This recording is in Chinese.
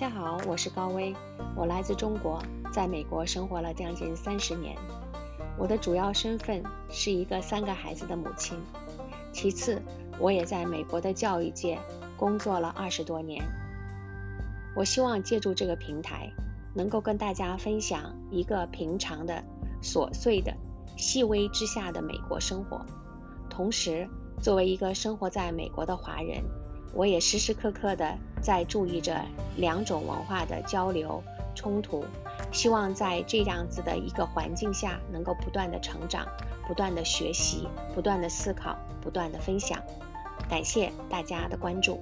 大家好，我是高薇，我来自中国，在美国生活了将近三十年。我的主要身份是一个三个孩子的母亲，其次，我也在美国的教育界工作了二十多年。我希望借助这个平台，能够跟大家分享一个平常的、琐碎的、细微之下的美国生活。同时，作为一个生活在美国的华人。我也时时刻刻的在注意着两种文化的交流冲突，希望在这样子的一个环境下，能够不断的成长，不断的学习，不断的思考，不断的分享。感谢大家的关注。